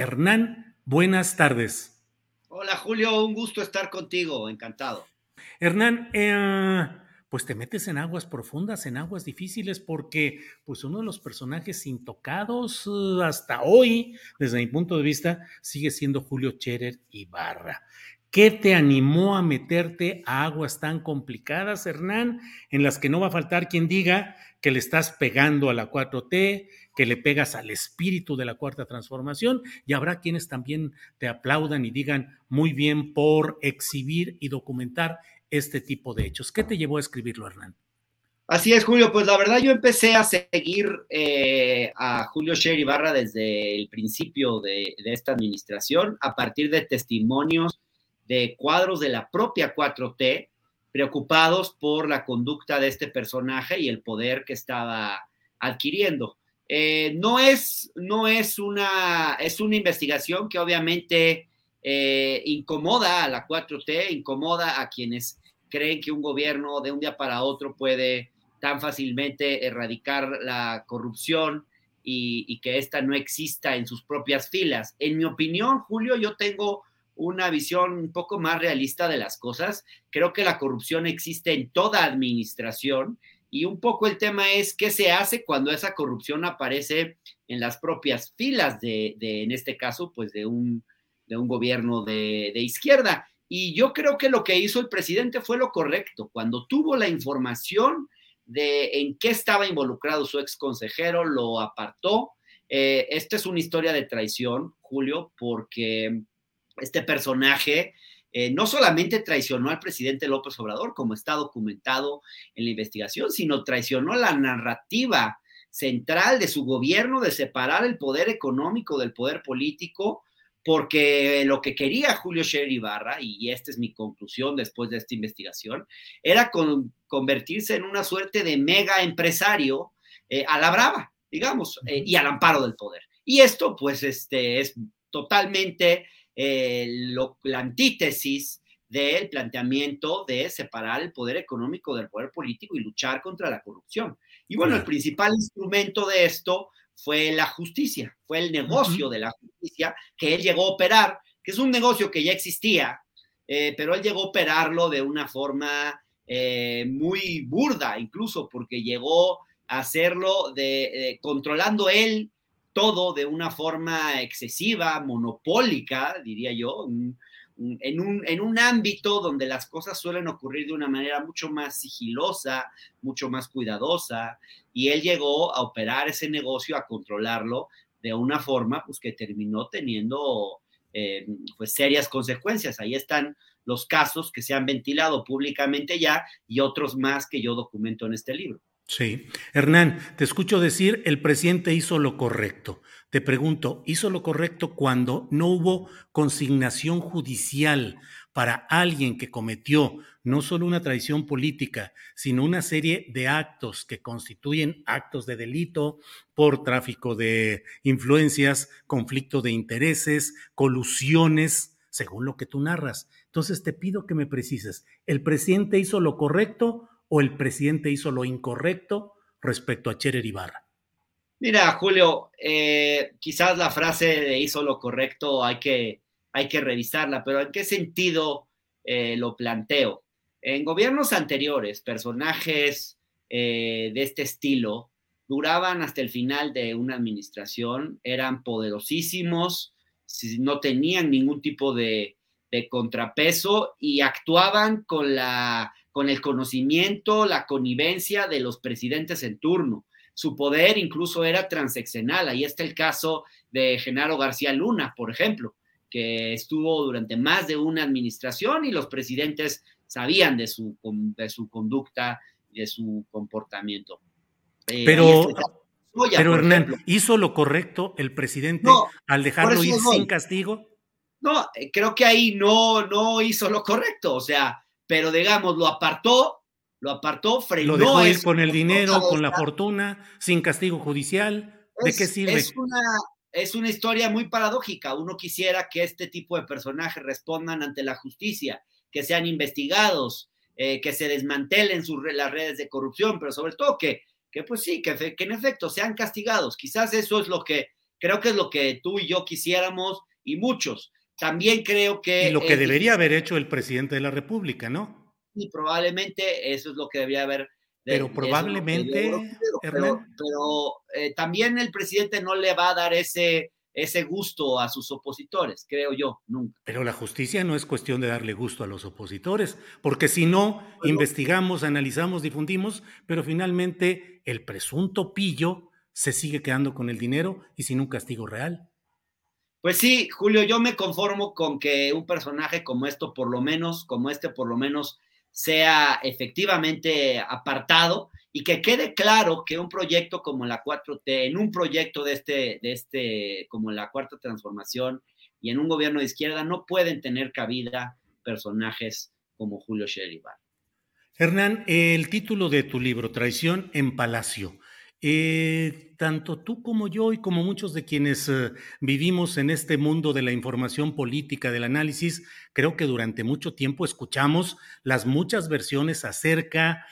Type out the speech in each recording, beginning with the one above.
Hernán, buenas tardes. Hola Julio, un gusto estar contigo, encantado. Hernán, eh, pues te metes en aguas profundas, en aguas difíciles, porque pues uno de los personajes intocados uh, hasta hoy, desde mi punto de vista, sigue siendo Julio Cherer Ibarra. ¿Qué te animó a meterte a aguas tan complicadas, Hernán, en las que no va a faltar quien diga que le estás pegando a la 4T, que le pegas al espíritu de la cuarta transformación, y habrá quienes también te aplaudan y digan muy bien por exhibir y documentar este tipo de hechos. ¿Qué te llevó a escribirlo, Hernán? Así es, Julio. Pues la verdad yo empecé a seguir eh, a Julio Sher Ibarra desde el principio de, de, esta administración, a partir de testimonios de cuadros de la propia 4T, preocupados por la conducta de este personaje y el poder que estaba adquiriendo. Eh, no, es, no es, una, es una investigación que obviamente eh, incomoda a la 4T, incomoda a quienes creen que un gobierno de un día para otro puede tan fácilmente erradicar la corrupción y, y que ésta no exista en sus propias filas. En mi opinión, Julio, yo tengo una visión un poco más realista de las cosas. Creo que la corrupción existe en toda administración y un poco el tema es qué se hace cuando esa corrupción aparece en las propias filas de, en este caso, pues de un, de un gobierno de, de, izquierda. Y yo creo que lo que hizo el presidente fue lo correcto. Cuando tuvo la información de en qué estaba involucrado su ex consejero, lo apartó. Eh, esta es una historia de traición, Julio, porque este personaje eh, no solamente traicionó al presidente López Obrador, como está documentado en la investigación, sino traicionó la narrativa central de su gobierno de separar el poder económico del poder político, porque lo que quería Julio Scherer Ibarra, y esta es mi conclusión después de esta investigación, era con, convertirse en una suerte de mega empresario eh, a la brava, digamos, eh, y al amparo del poder. Y esto, pues, este, es totalmente eh, lo, la antítesis del planteamiento de separar el poder económico del poder político y luchar contra la corrupción. Y bueno, el principal instrumento de esto fue la justicia, fue el negocio uh -huh. de la justicia que él llegó a operar, que es un negocio que ya existía, eh, pero él llegó a operarlo de una forma eh, muy burda, incluso porque llegó a hacerlo de, eh, controlando él todo de una forma excesiva, monopólica, diría yo, en, un, en un ámbito donde las cosas suelen ocurrir de una manera mucho más sigilosa, mucho más cuidadosa, y él llegó a operar ese negocio, a controlarlo de una forma pues, que terminó teniendo eh, pues, serias consecuencias. Ahí están los casos que se han ventilado públicamente ya y otros más que yo documento en este libro. Sí. Hernán, te escucho decir, el presidente hizo lo correcto. Te pregunto, ¿hizo lo correcto cuando no hubo consignación judicial para alguien que cometió no solo una traición política, sino una serie de actos que constituyen actos de delito por tráfico de influencias, conflicto de intereses, colusiones, según lo que tú narras? Entonces te pido que me precises, ¿el presidente hizo lo correcto o el presidente hizo lo incorrecto respecto a Cherer Ibarra? Mira, Julio, eh, quizás la frase de hizo lo correcto hay que, hay que revisarla, pero ¿en qué sentido eh, lo planteo? En gobiernos anteriores, personajes eh, de este estilo duraban hasta el final de una administración, eran poderosísimos, no tenían ningún tipo de, de contrapeso y actuaban con, la, con el conocimiento, la connivencia de los presidentes en turno. Su poder incluso era transeccional. Ahí está el caso de Genaro García Luna, por ejemplo, que estuvo durante más de una administración y los presidentes sabían de su, de su conducta, de su comportamiento. Eh, pero, pero Hernán, ¿hizo lo correcto el presidente al dejarlo ir sin castigo? No, eh, creo que ahí no, no hizo lo correcto, o sea, pero digamos, lo apartó, lo apartó, frenó. Lo dejó ir con el dinero, con la fortuna, sin castigo judicial. ¿De qué sirve? Es una, es una historia muy paradójica. Uno quisiera que este tipo de personajes respondan ante la justicia, que sean investigados, eh, que se desmantelen sus, las redes de corrupción, pero sobre todo que, que pues sí, que, que en efecto sean castigados. Quizás eso es lo que, creo que es lo que tú y yo quisiéramos y muchos también creo que... Y lo que debería haber hecho el presidente de la República, ¿no? Y probablemente eso es lo que debería haber... pero probablemente... pero, eh, también el presidente no le va a dar ese, ese gusto a sus opositores, creo yo, nunca. Pero la justicia no es cuestión de darle gusto a los opositores, porque si no, investigamos, analizamos, difundimos, pero finalmente el presunto pillo se sigue quedando con el dinero y sin un castigo real. Pues sí, Julio, yo me conformo con que un personaje como esto, por lo menos, como este, por lo menos, sea efectivamente apartado y que quede claro que un proyecto como la 4T, en un proyecto de este, de este, como la cuarta transformación y en un gobierno de izquierda, no pueden tener cabida personajes como Julio Sheridan. Hernán, el título de tu libro, Traición en Palacio, eh, tanto tú como yo y como muchos de quienes eh, vivimos en este mundo de la información política, del análisis, creo que durante mucho tiempo escuchamos las muchas versiones acerca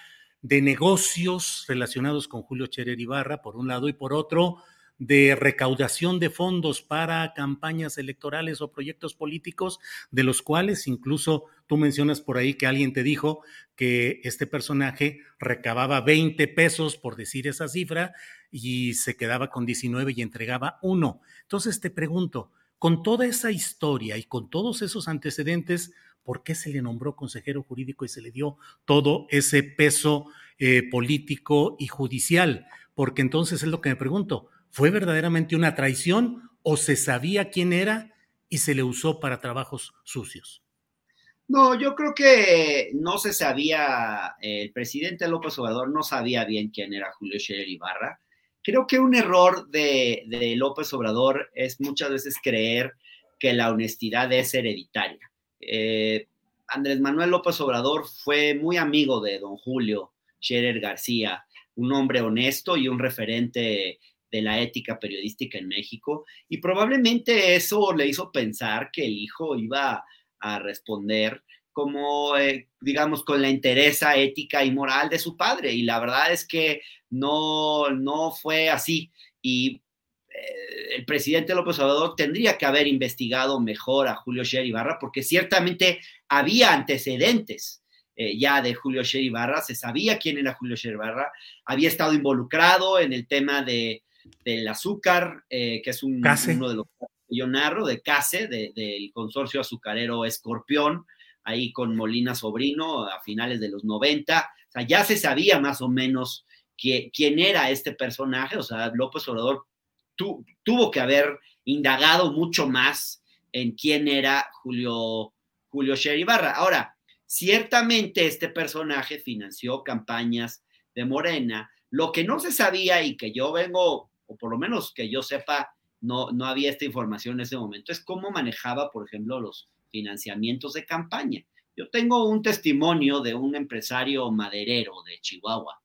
de negocios relacionados con Julio Cherer Ibarra, por un lado, y por otro, de recaudación de fondos para campañas electorales o proyectos políticos, de los cuales incluso tú mencionas por ahí que alguien te dijo que este personaje recababa 20 pesos, por decir esa cifra, y se quedaba con 19 y entregaba uno. Entonces te pregunto, con toda esa historia y con todos esos antecedentes, ¿por qué se le nombró consejero jurídico y se le dio todo ese peso eh, político y judicial? Porque entonces es lo que me pregunto, ¿Fue verdaderamente una traición o se sabía quién era y se le usó para trabajos sucios? No, yo creo que no se sabía, el presidente López Obrador no sabía bien quién era Julio Scherer Ibarra. Creo que un error de, López Obrador es muchas veces creer que la honestidad es hereditaria. Eh, Andrés Manuel López Obrador fue muy amigo de don Julio Scherer García, un hombre honesto y un referente de la ética periodística en México y probablemente eso le hizo pensar que el hijo iba a responder como, eh, digamos, con la interesa ética y moral de su padre. Y la verdad es que no, no fue así. Y eh, el presidente López Obrador tendría que haber investigado mejor a Julio Sher Ibarra, porque ciertamente había antecedentes. Eh, ya de Julio Sher Ibarra, se sabía quién era Julio Sher Ibarra, había estado involucrado en el tema de, del azúcar, eh, que es un, uno de los que yo narro, de CASE, del consorcio azucarero Escorpión, ahí con Molina Sobrino a finales de los 90. O sea, ya se sabía más o menos quién era este personaje, o sea, López Obrador tuvo que haber indagado mucho más en quién era Julio, Julio Ibarra. Ahora, ciertamente este personaje financió campañas de Morena. Lo que no se sabía y que yo vengo o por lo menos que yo sepa, no, no había esta información en ese momento, es cómo manejaba, por ejemplo, los financiamientos de campaña. Yo tengo un testimonio de un empresario maderero de Chihuahua,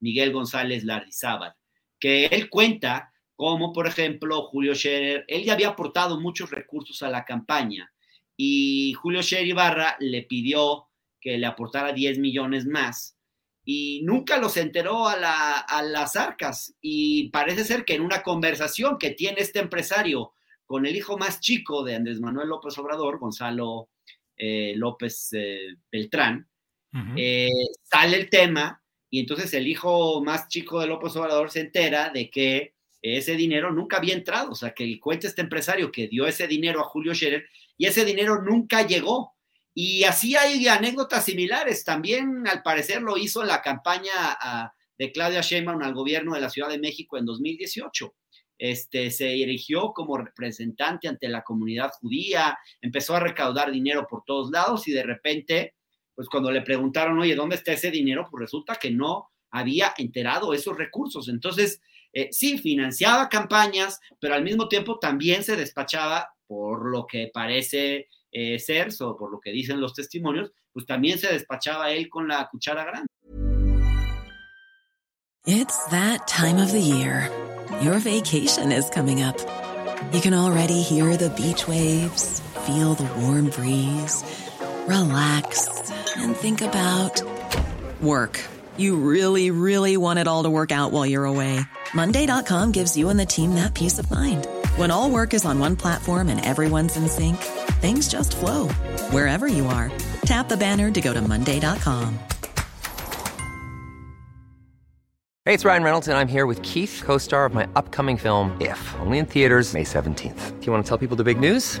Miguel González Lardizábal, que él cuenta cómo, por ejemplo, Julio Scherer, él ya había aportado muchos recursos a la campaña y Julio Scherer Ibarra le pidió que le aportara 10 millones más y nunca los enteró a, las arcas. Y parece ser que en una conversación que tiene este empresario con el hijo más chico de Andrés Manuel López Obrador, Gonzalo eh, López eh, Beltrán, eh, sale el tema y entonces el hijo más chico de López Obrador se entera de que ese dinero nunca había entrado, o sea, que el cuente este empresario que dio ese dinero a Julio Scherer y ese dinero nunca llegó. Y así hay anécdotas similares. También, al parecer, lo hizo la campaña de Claudia Sheinbaum al gobierno de la Ciudad de México en 2018. Este, se erigió como representante ante la comunidad judía, empezó a recaudar dinero por todos lados y de repente, pues cuando le preguntaron, oye, ¿dónde está ese dinero? Pues resulta que no había enterado esos recursos. Entonces, eh, sí, financiaba campañas, pero al mismo tiempo también se despachaba, por lo que parece eh, o por lo que dicen los testimonios, pues también se despachaba él con la cuchara grande. It's that time of the year. Your vacation is coming up. You can already hear the beach waves, feel the warm breeze, relax, and think about work. You really, really want it all to work out while you're away. Monday.com gives you and the team that peace of mind. When all work is on one platform and everyone's in sync, things just flow wherever you are. Tap the banner to go to Monday.com. Hey, it's Ryan Reynolds, and I'm here with Keith, co star of my upcoming film, If, only in theaters, May 17th. Do you want to tell people the big news?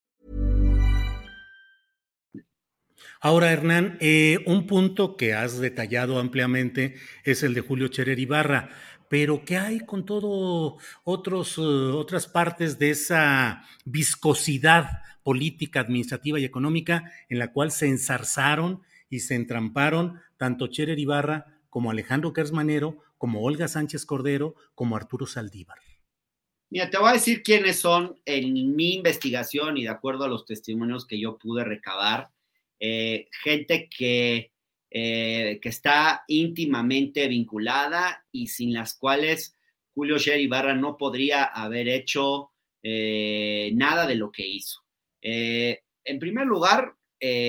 Ahora, Hernán, eh, un punto que has detallado ampliamente es el de Julio Cherer Ibarra, pero ¿qué hay con todo otros, uh, otras partes de esa viscosidad política, administrativa y económica en la cual se ensarzaron y se entramparon tanto Cherer Ibarra como Alejandro Kersmanero, como Olga Sánchez Cordero, como Arturo Saldívar? Mira, te voy a decir quiénes son en mi investigación y de acuerdo a los testimonios que yo pude recabar eh, gente que, eh, que está íntimamente vinculada y sin las cuales Julio Sher Ibarra no podría haber hecho eh, nada de lo que hizo. en primer lugar,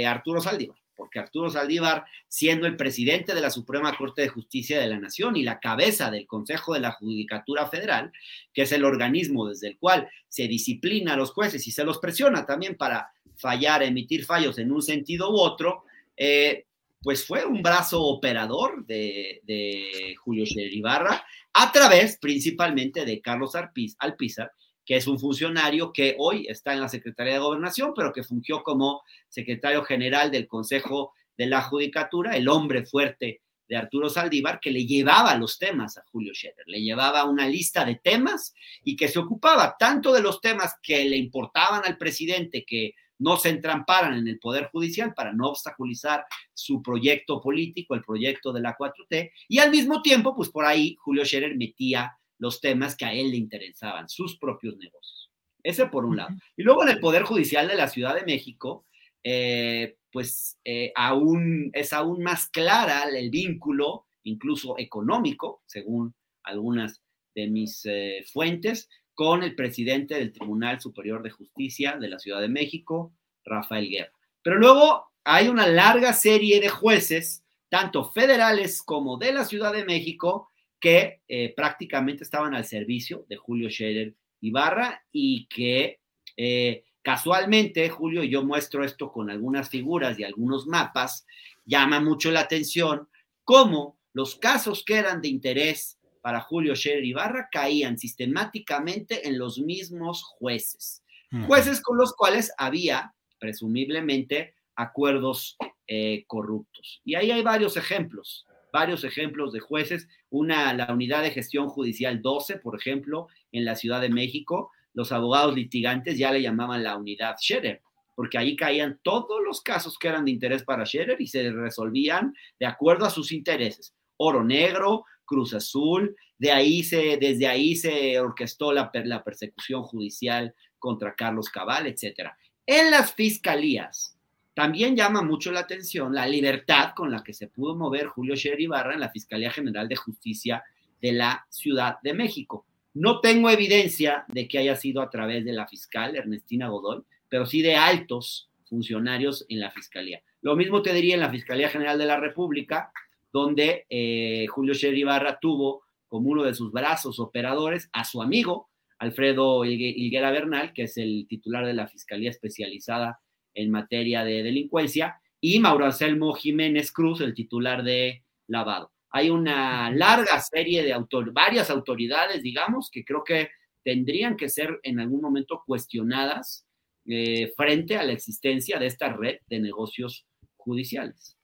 Arturo Saldívar, porque Arturo Saldívar, siendo el presidente de la Suprema Corte de Justicia de la Nación y la cabeza del Consejo de la Judicatura Federal, que es el organismo desde el cual se disciplina a los jueces y se los presiona también para fallar, emitir fallos en un sentido u otro, eh, pues fue un brazo operador de, Julio Scherer Ibarra a través principalmente de Carlos Alpizar, que es un funcionario que hoy está en la Secretaría de Gobernación, pero que fungió como secretario general del Consejo de la Judicatura, el hombre fuerte de Arturo Saldívar, que le llevaba los temas a Julio Scherer, le llevaba una lista de temas y que se ocupaba tanto de los temas que le importaban al presidente, que no se entramparan en el Poder Judicial para no obstaculizar su proyecto político, el proyecto de la 4T, y al mismo tiempo, pues por ahí Julio Scherer metía los temas que a él le interesaban, sus propios negocios. Ese por un lado. Y luego en el Poder Judicial de la Ciudad de México, eh, pues eh, aún, es aún más clara el vínculo, incluso económico, según algunas de mis eh, fuentes, con el presidente del Tribunal Superior de Justicia de la Ciudad de México, Rafael Guerra. Pero luego hay una larga serie de jueces, tanto federales como de la Ciudad de México, que eh, prácticamente estaban al servicio de Julio Scherer Ibarra y que eh, casualmente, Julio, yo muestro esto con algunas figuras y algunos mapas, llama mucho la atención cómo los casos que eran de interés para Julio Scherer Ibarra caían sistemáticamente en los mismos jueces. Jueces con los cuales había, presumiblemente, acuerdos eh, corruptos. Y ahí hay varios ejemplos, varios ejemplos de jueces. Una, la unidad de gestión judicial 12, por ejemplo, en la Ciudad de México, los abogados litigantes ya le llamaban la unidad Scherer, porque ahí caían todos los casos que eran de interés para Scherer y se resolvían de acuerdo a sus intereses. Oro negro, Cruz Azul, de ahí se, desde ahí se orquestó la, la persecución judicial contra Carlos Cabal, etc. En las fiscalías, también llama mucho la atención la libertad con la que se pudo mover Julio Scherer Ibarra en la Fiscalía General de Justicia de la Ciudad de México. No tengo evidencia de que haya sido a través de la fiscal Ernestina Godoy, pero sí de altos funcionarios en la Fiscalía. Lo mismo te diría en la Fiscalía General de la República, donde eh, Julio Sherry Barra tuvo como uno de sus brazos operadores a su amigo Alfredo Higuera Bernal, que es el titular de la Fiscalía Especializada en materia de delincuencia, y Mauro Anselmo Jiménez Cruz, el titular de lavado. Hay una larga serie de autor varias autoridades, digamos, que creo que tendrían que ser en algún momento cuestionadas eh, frente a la existencia de esta red de negocios judiciales.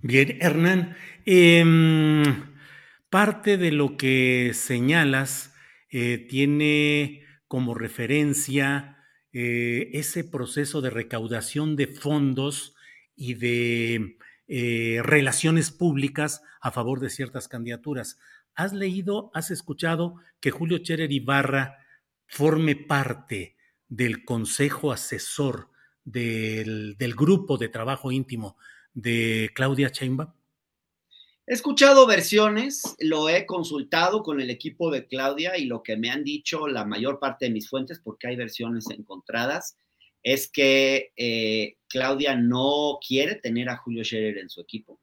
Bien, Hernán, em, parte de lo que señalas eh, tiene como referencia eh, ese proceso de recaudación de fondos y de eh, relaciones públicas a favor de ciertas candidaturas. ¿Has leído, has escuchado que Julio Cherer Ibarra forme parte del consejo asesor del, del grupo de trabajo íntimo de Claudia Sheinbaum? He escuchado versiones, lo he consultado con el equipo de Claudia y lo que me han dicho la mayor parte de mis fuentes, porque hay versiones encontradas, es que eh, Claudia no quiere tener a Julio Scherer en su equipo.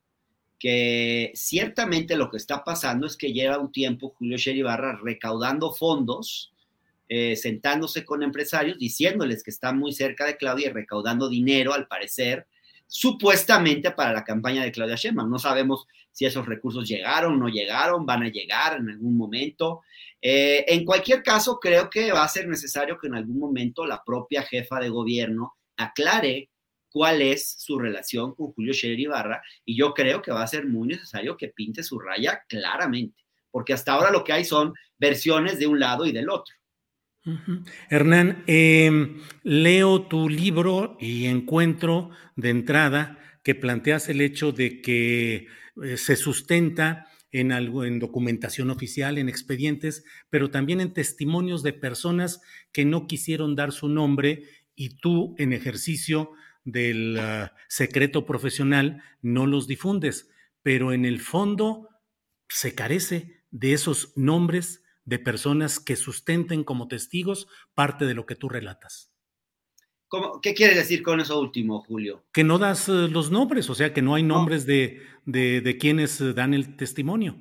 Que ciertamente lo que está pasando es que lleva un tiempo Julio Scherer Ibarra recaudando fondos, eh, sentándose con empresarios, diciéndoles que está muy cerca de Claudia y recaudando dinero, al parecer, supuestamente para la campaña de Claudia Sheinbaum. No sabemos si esos recursos llegaron, no llegaron, van a llegar en algún momento. Eh, en cualquier caso, creo que va a ser necesario que en algún momento la propia jefa de gobierno aclare cuál es su relación con Julio Scherer Ibarra y yo creo que va a ser muy necesario que pinte su raya claramente, porque hasta ahora lo que hay son versiones de un lado y del otro. Hernán, em, leo tu libro y encuentro de entrada que planteas el hecho de que eh, se sustenta en, algo, en documentación oficial, en expedientes, pero también en testimonios de personas que no quisieron dar su nombre y tú en ejercicio del uh, secreto profesional no los difundes, pero en el fondo se carece de esos nombres de personas que sustenten como testigos parte de lo que tú relatas. ¿Qué quieres decir con eso último, Julio? Que no das uh, los nombres, o sea, que no hay nombres De, de, de, quienes uh, dan el testimonio.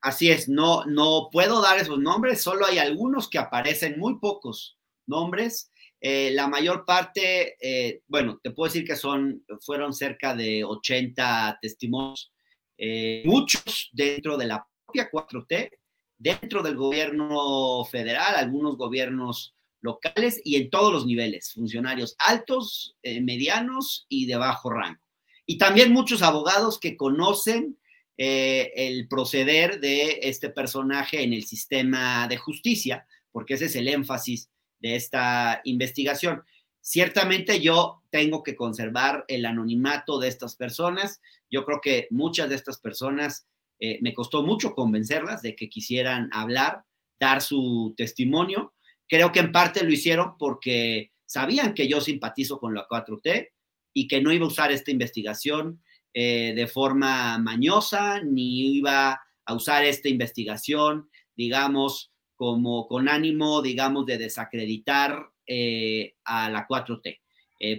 Así es, no, no puedo dar esos nombres, solo hay algunos que aparecen, muy pocos nombres. Eh, la mayor parte, eh, bueno, te puedo decir que son, fueron cerca de 80 testimonios, eh, muchos dentro de la propia 4T, dentro del gobierno federal, algunos gobiernos locales y en todos los niveles, funcionarios altos, eh, medianos y de bajo rango. Y también muchos abogados que conocen eh, el proceder de este personaje en el sistema de justicia, porque ese es el énfasis de esta investigación. Ciertamente yo tengo que conservar el anonimato de estas personas. Yo creo que muchas de estas personas eh, me costó mucho convencerlas de que quisieran hablar, dar su testimonio. Creo que en parte lo hicieron porque sabían que yo simpatizo con la 4T y que no iba a usar esta investigación eh, de forma mañosa, ni iba a usar esta investigación, digamos, como con ánimo, digamos, de desacreditar eh, a la 4T,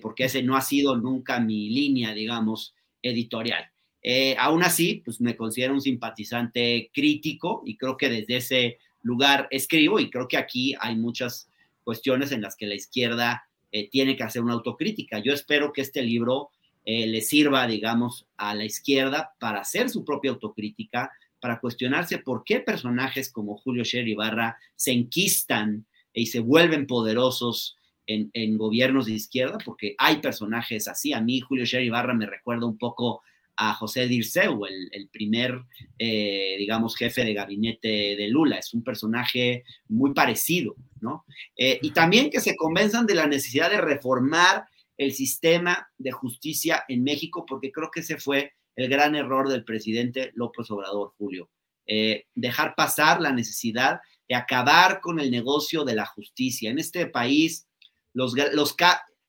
porque ese no ha sido nunca mi línea, digamos, editorial. Eh, aún así, pues me considero un simpatizante crítico y creo que desde ese lugar escribo y creo que aquí hay muchas cuestiones en las que la izquierda eh, tiene que hacer una autocrítica. Yo espero que este libro eh, le sirva, digamos, a la izquierda para hacer su propia autocrítica, para cuestionarse por qué personajes como Julio Scherer Ibarra se enquistan y se vuelven poderosos en, en, gobiernos de izquierda, porque hay personajes así. A mí Julio Scherer Ibarra me recuerda un poco a José Dirceu, el, el primer, eh, digamos, jefe de gabinete de Lula. Es un personaje muy parecido, ¿no? Eh, y también que se convenzan de la necesidad de reformar el sistema de justicia en México, porque creo que ese fue el gran error del presidente López Obrador, Julio. Eh, dejar pasar la necesidad de acabar con el negocio de la justicia. En este país, los, los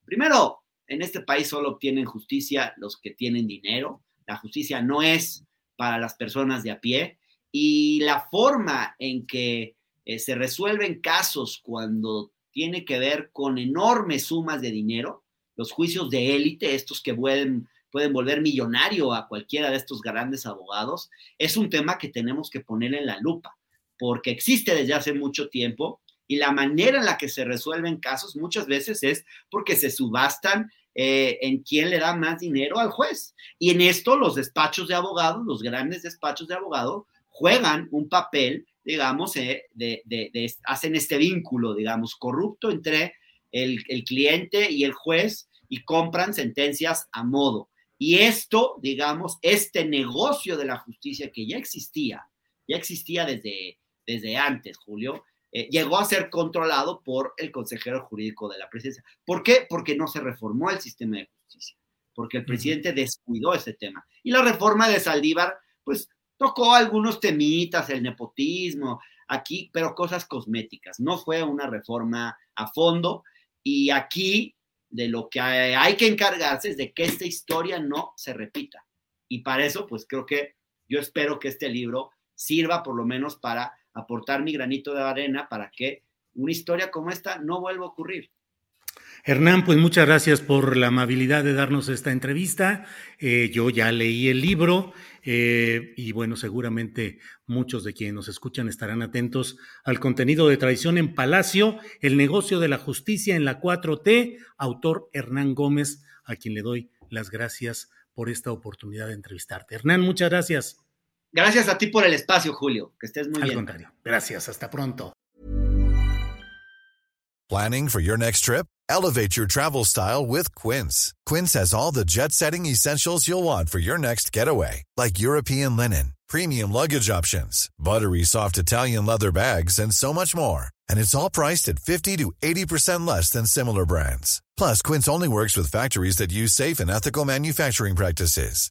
primero, en este país solo obtienen justicia los que tienen dinero, la justicia no es para las personas de a pie. Y la forma en que eh, se resuelven casos cuando tiene que ver con enormes sumas de dinero, los juicios de élite, estos que pueden, pueden volver millonario a cualquiera de estos grandes abogados, es un tema que tenemos que poner en la lupa, porque existe desde hace mucho tiempo y la manera en la que se resuelven casos muchas veces es porque se subastan eh, en quién le da más dinero al juez. Y en esto los despachos de abogados, los grandes despachos de abogados, juegan un papel, digamos, eh, de, hacen este vínculo, digamos, corrupto entre el, el cliente y el juez y compran sentencias a modo. Y esto, digamos, este negocio de la justicia que ya existía, ya existía desde, desde antes, Julio, eh, llegó a ser controlado por el consejero jurídico de la presidencia. ¿Por qué? Porque no se reformó el sistema de justicia, porque el presidente descuidó ese tema. Y la reforma de Saldívar, pues tocó algunos temitas, el nepotismo, aquí, pero cosas cosméticas. No fue una reforma a fondo y aquí de lo que hay que encargarse es de que esta historia no se repita. Y para eso, pues creo que yo espero que este libro sirva por lo menos para aportar mi granito de arena para que una historia como esta no vuelva a ocurrir. Hernán, pues muchas gracias por la amabilidad de darnos esta entrevista. Eh, yo ya leí el libro eh, y bueno, seguramente muchos de quienes nos escuchan estarán atentos al contenido de Tradición en Palacio, el negocio de la justicia en la 4T, autor Hernán Gómez, a quien le doy las gracias por esta oportunidad de entrevistarte. Hernán, muchas gracias. Gracias a ti por el espacio, Julio. Que estés muy Al bien. Al contrario. Gracias. Hasta pronto. Planning for your next trip? Elevate your travel style with Quince. Quince has all the jet-setting essentials you'll want for your next getaway, like European linen, premium luggage options, buttery soft Italian leather bags, and so much more. And it's all priced at 50 to 80% less than similar brands. Plus, Quince only works with factories that use safe and ethical manufacturing practices.